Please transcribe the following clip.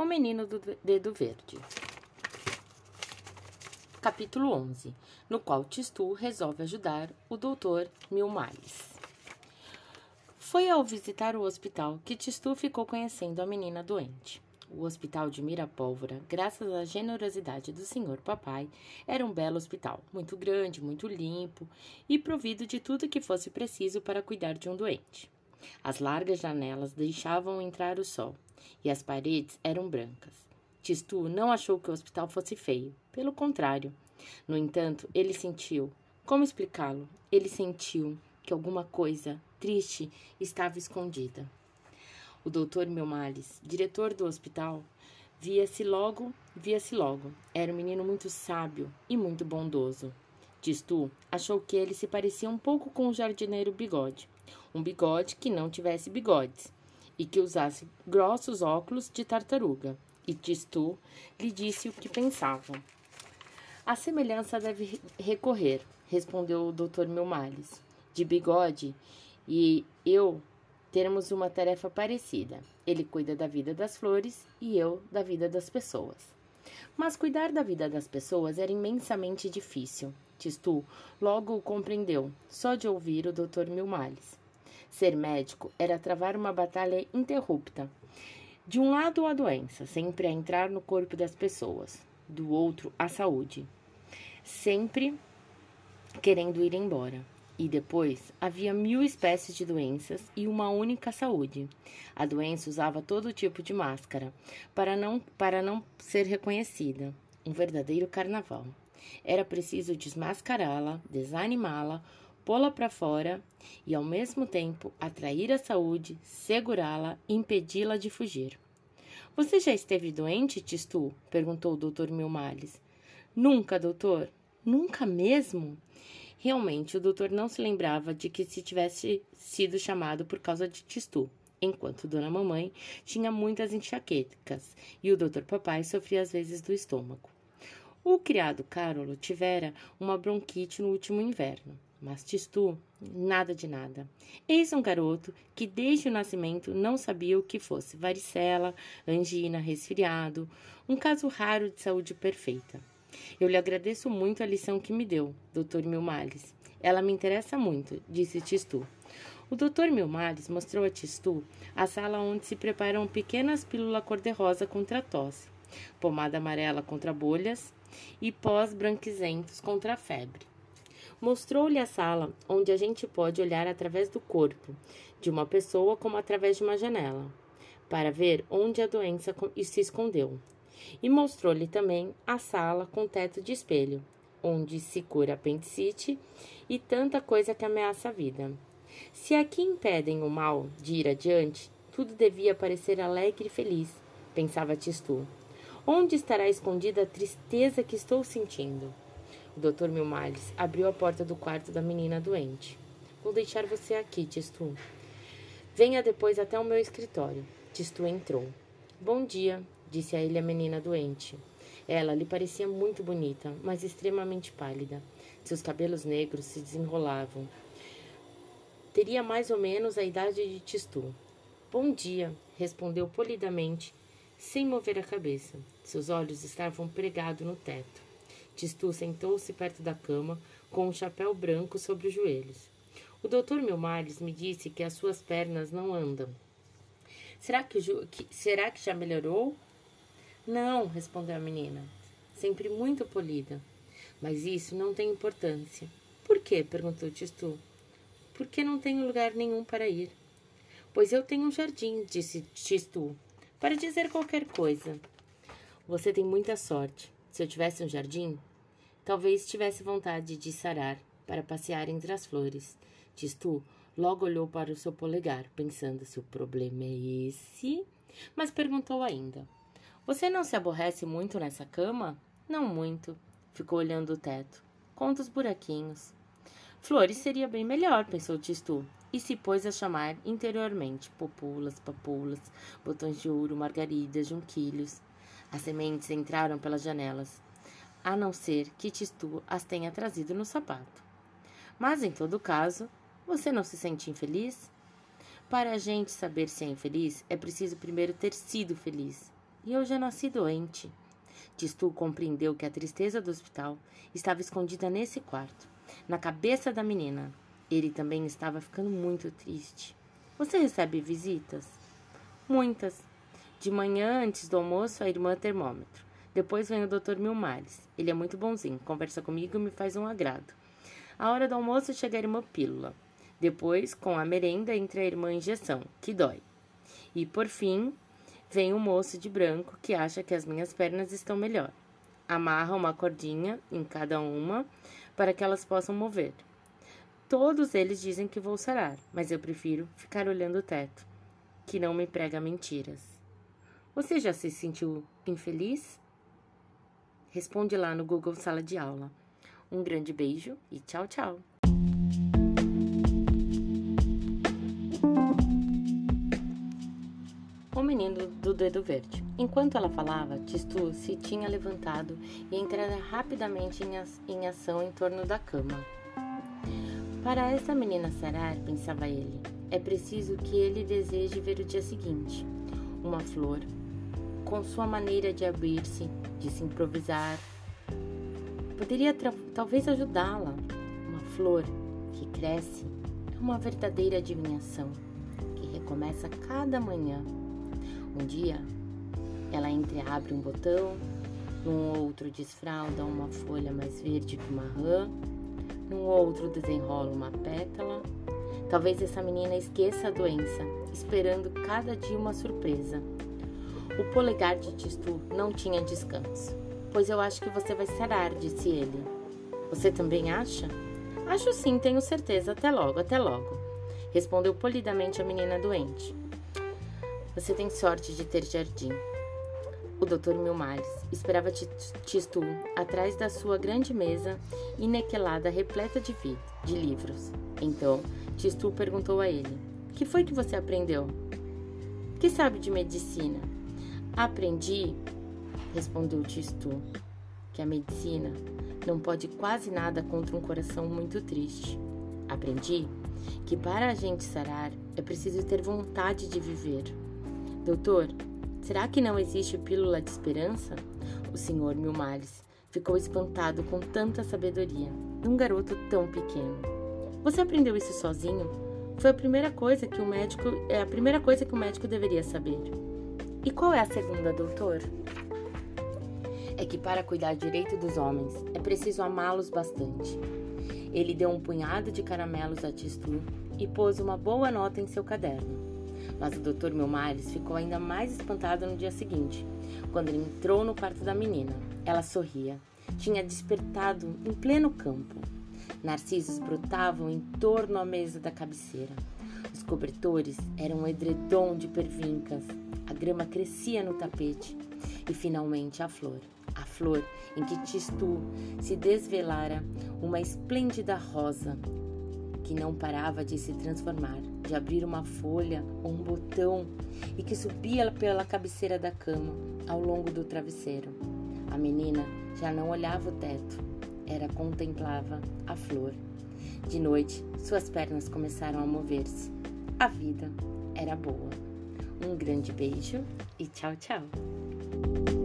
O Menino do Dedo Verde. Capítulo 11, no qual Tistu resolve ajudar o doutor Milmales. Foi ao visitar o hospital que Tistu ficou conhecendo a menina doente. O hospital de Mirapólvora, graças à generosidade do senhor papai, era um belo hospital, muito grande, muito limpo e provido de tudo que fosse preciso para cuidar de um doente. As largas janelas deixavam entrar o sol e as paredes eram brancas. Tistu não achou que o hospital fosse feio, pelo contrário. No entanto, ele sentiu, como explicá-lo? Ele sentiu que alguma coisa triste estava escondida. O doutor Melmales, diretor do hospital, via-se logo, via-se logo. Era um menino muito sábio e muito bondoso. Tistu achou que ele se parecia um pouco com o jardineiro Bigode. Um bigode que não tivesse bigodes e que usasse grossos óculos de tartaruga. E Tistu lhe disse o que pensava. A semelhança deve recorrer, respondeu o doutor Melmales. De bigode e eu temos uma tarefa parecida. Ele cuida da vida das flores e eu da vida das pessoas. Mas cuidar da vida das pessoas era imensamente difícil. Tistu logo o compreendeu, só de ouvir o Dr. Milmales. Ser médico era travar uma batalha interrupta. De um lado, a doença, sempre a entrar no corpo das pessoas. Do outro, a saúde, sempre querendo ir embora. E depois havia mil espécies de doenças e uma única saúde. A doença usava todo tipo de máscara para não, para não ser reconhecida. Um verdadeiro carnaval. Era preciso desmascará-la, desanimá-la, pô-la para fora e, ao mesmo tempo, atrair a saúde, segurá-la impedi-la de fugir. Você já esteve doente, Tistu? perguntou o doutor Milmales. Nunca, doutor. Nunca mesmo? Realmente, o doutor não se lembrava de que se tivesse sido chamado por causa de Tistu, enquanto Dona Mamãe tinha muitas enxaquecas e o doutor Papai sofria às vezes do estômago. O criado Carolo tivera uma bronquite no último inverno, mas Tistu, nada de nada. Eis um garoto que desde o nascimento não sabia o que fosse varicela, angina, resfriado, um caso raro de saúde perfeita. Eu lhe agradeço muito a lição que me deu, Dr. Milmales. Ela me interessa muito, disse Tistu. O Dr. Milmales mostrou a Tistu a sala onde se preparam pequenas pílulas cor-de-rosa contra tosse, pomada amarela contra bolhas e pós branquizentos contra febre. Mostrou-lhe a sala onde a gente pode olhar através do corpo de uma pessoa como através de uma janela, para ver onde a doença se escondeu e mostrou-lhe também a sala com teto de espelho, onde se cura apendicite e tanta coisa que ameaça a vida. Se aqui impedem o mal de ir adiante, tudo devia parecer alegre e feliz, pensava Tistu. Onde estará escondida a tristeza que estou sentindo? Dr. Milmales abriu a porta do quarto da menina doente. Vou deixar você aqui, Tistu. Venha depois até o meu escritório. Tistu entrou. Bom dia, disse a ele a menina doente. Ela lhe parecia muito bonita, mas extremamente pálida. Seus cabelos negros se desenrolavam. Teria mais ou menos a idade de Tistu. Bom dia, respondeu polidamente, sem mover a cabeça. Seus olhos estavam pregados no teto. Tistu sentou-se perto da cama, com um chapéu branco sobre os joelhos. O doutor Milmares me disse que as suas pernas não andam. Será que, que, será que já melhorou? Não, respondeu a menina, sempre muito polida. Mas isso não tem importância. Por quê? perguntou Tistu. Porque não tenho lugar nenhum para ir. Pois eu tenho um jardim, disse Tistu, para dizer qualquer coisa. Você tem muita sorte. Se eu tivesse um jardim, talvez tivesse vontade de sarar para passear entre as flores. Tistu logo olhou para o seu polegar, pensando se o problema é esse, mas perguntou ainda: você não se aborrece muito nessa cama? Não muito. Ficou olhando o teto. Conta os buraquinhos. Flores seria bem melhor, pensou Tistu, e se pôs a chamar interiormente populas, papulas, botões de ouro, margaridas, junquilhos. As sementes entraram pelas janelas, a não ser que Tistu as tenha trazido no sapato. Mas, em todo caso, você não se sente infeliz? Para a gente saber se é infeliz, é preciso primeiro ter sido feliz. e eu já nasci doente. Tistu compreendeu que a tristeza do hospital estava escondida nesse quarto, na cabeça da menina. Ele também estava ficando muito triste. Você recebe visitas? Muitas. De manhã, antes do almoço, a irmã termômetro. Depois vem o Dr. Milmares. Ele é muito bonzinho, conversa comigo e me faz um agrado. A hora do almoço chega a irmã pílula. Depois, com a merenda, entra a irmã injeção, que dói. E por fim, vem o moço de branco que acha que as minhas pernas estão melhor. Amarra uma cordinha em cada uma para que elas possam mover. Todos eles dizem que vou sarar, mas eu prefiro ficar olhando o teto, que não me prega mentiras. Você já se sentiu infeliz? Responde lá no Google Sala de Aula. Um grande beijo e tchau, tchau! O menino do dedo verde. Enquanto ela falava, Tistu se tinha levantado e entrara rapidamente em ação em torno da cama. Para essa menina sarar, pensava ele, é preciso que ele deseje ver o dia seguinte. Uma flor, com sua maneira de abrir-se, de se improvisar, poderia talvez ajudá-la. Uma flor que cresce é uma verdadeira adivinhação que recomeça cada manhã. Um dia, ela entreabre um botão, num outro desfralda uma folha mais verde que uma rã, num outro desenrola uma pétala. Talvez essa menina esqueça a doença, esperando cada dia uma surpresa. O polegar de Tistu não tinha descanso. Pois eu acho que você vai sarar, disse ele. Você também acha? Acho sim, tenho certeza. Até logo, até logo. Respondeu polidamente a menina doente. Você tem sorte de ter jardim. O Dr. Milmares esperava Tistu atrás da sua grande mesa inequelada repleta de, de livros. Então, Tistu perguntou a ele: Que foi que você aprendeu? Que sabe de medicina? Aprendi, respondeu Tistu, que a medicina não pode quase nada contra um coração muito triste. Aprendi que para a gente sarar é preciso ter vontade de viver. Doutor, será que não existe pílula de esperança? O senhor Milmares ficou espantado com tanta sabedoria num garoto tão pequeno. Você aprendeu isso sozinho? Foi a primeira coisa que o médico é a primeira coisa que o médico deveria saber. E qual é a segunda, doutor? É que para cuidar direito dos homens é preciso amá-los bastante. Ele deu um punhado de caramelos a Tistu e pôs uma boa nota em seu caderno. Mas o Dr. Milmares ficou ainda mais espantado no dia seguinte, quando ele entrou no quarto da menina. Ela sorria. Tinha despertado em pleno campo. Narcisos brotavam em torno à mesa da cabeceira. Os cobertores eram um edredom de pervincas a grama crescia no tapete e finalmente a flor, a flor em que Tistu se desvelara uma esplêndida rosa que não parava de se transformar, de abrir uma folha ou um botão e que subia pela cabeceira da cama ao longo do travesseiro. A menina já não olhava o teto, era contemplava a flor. De noite, suas pernas começaram a mover-se. A vida era boa. Um grande beijo e tchau, tchau!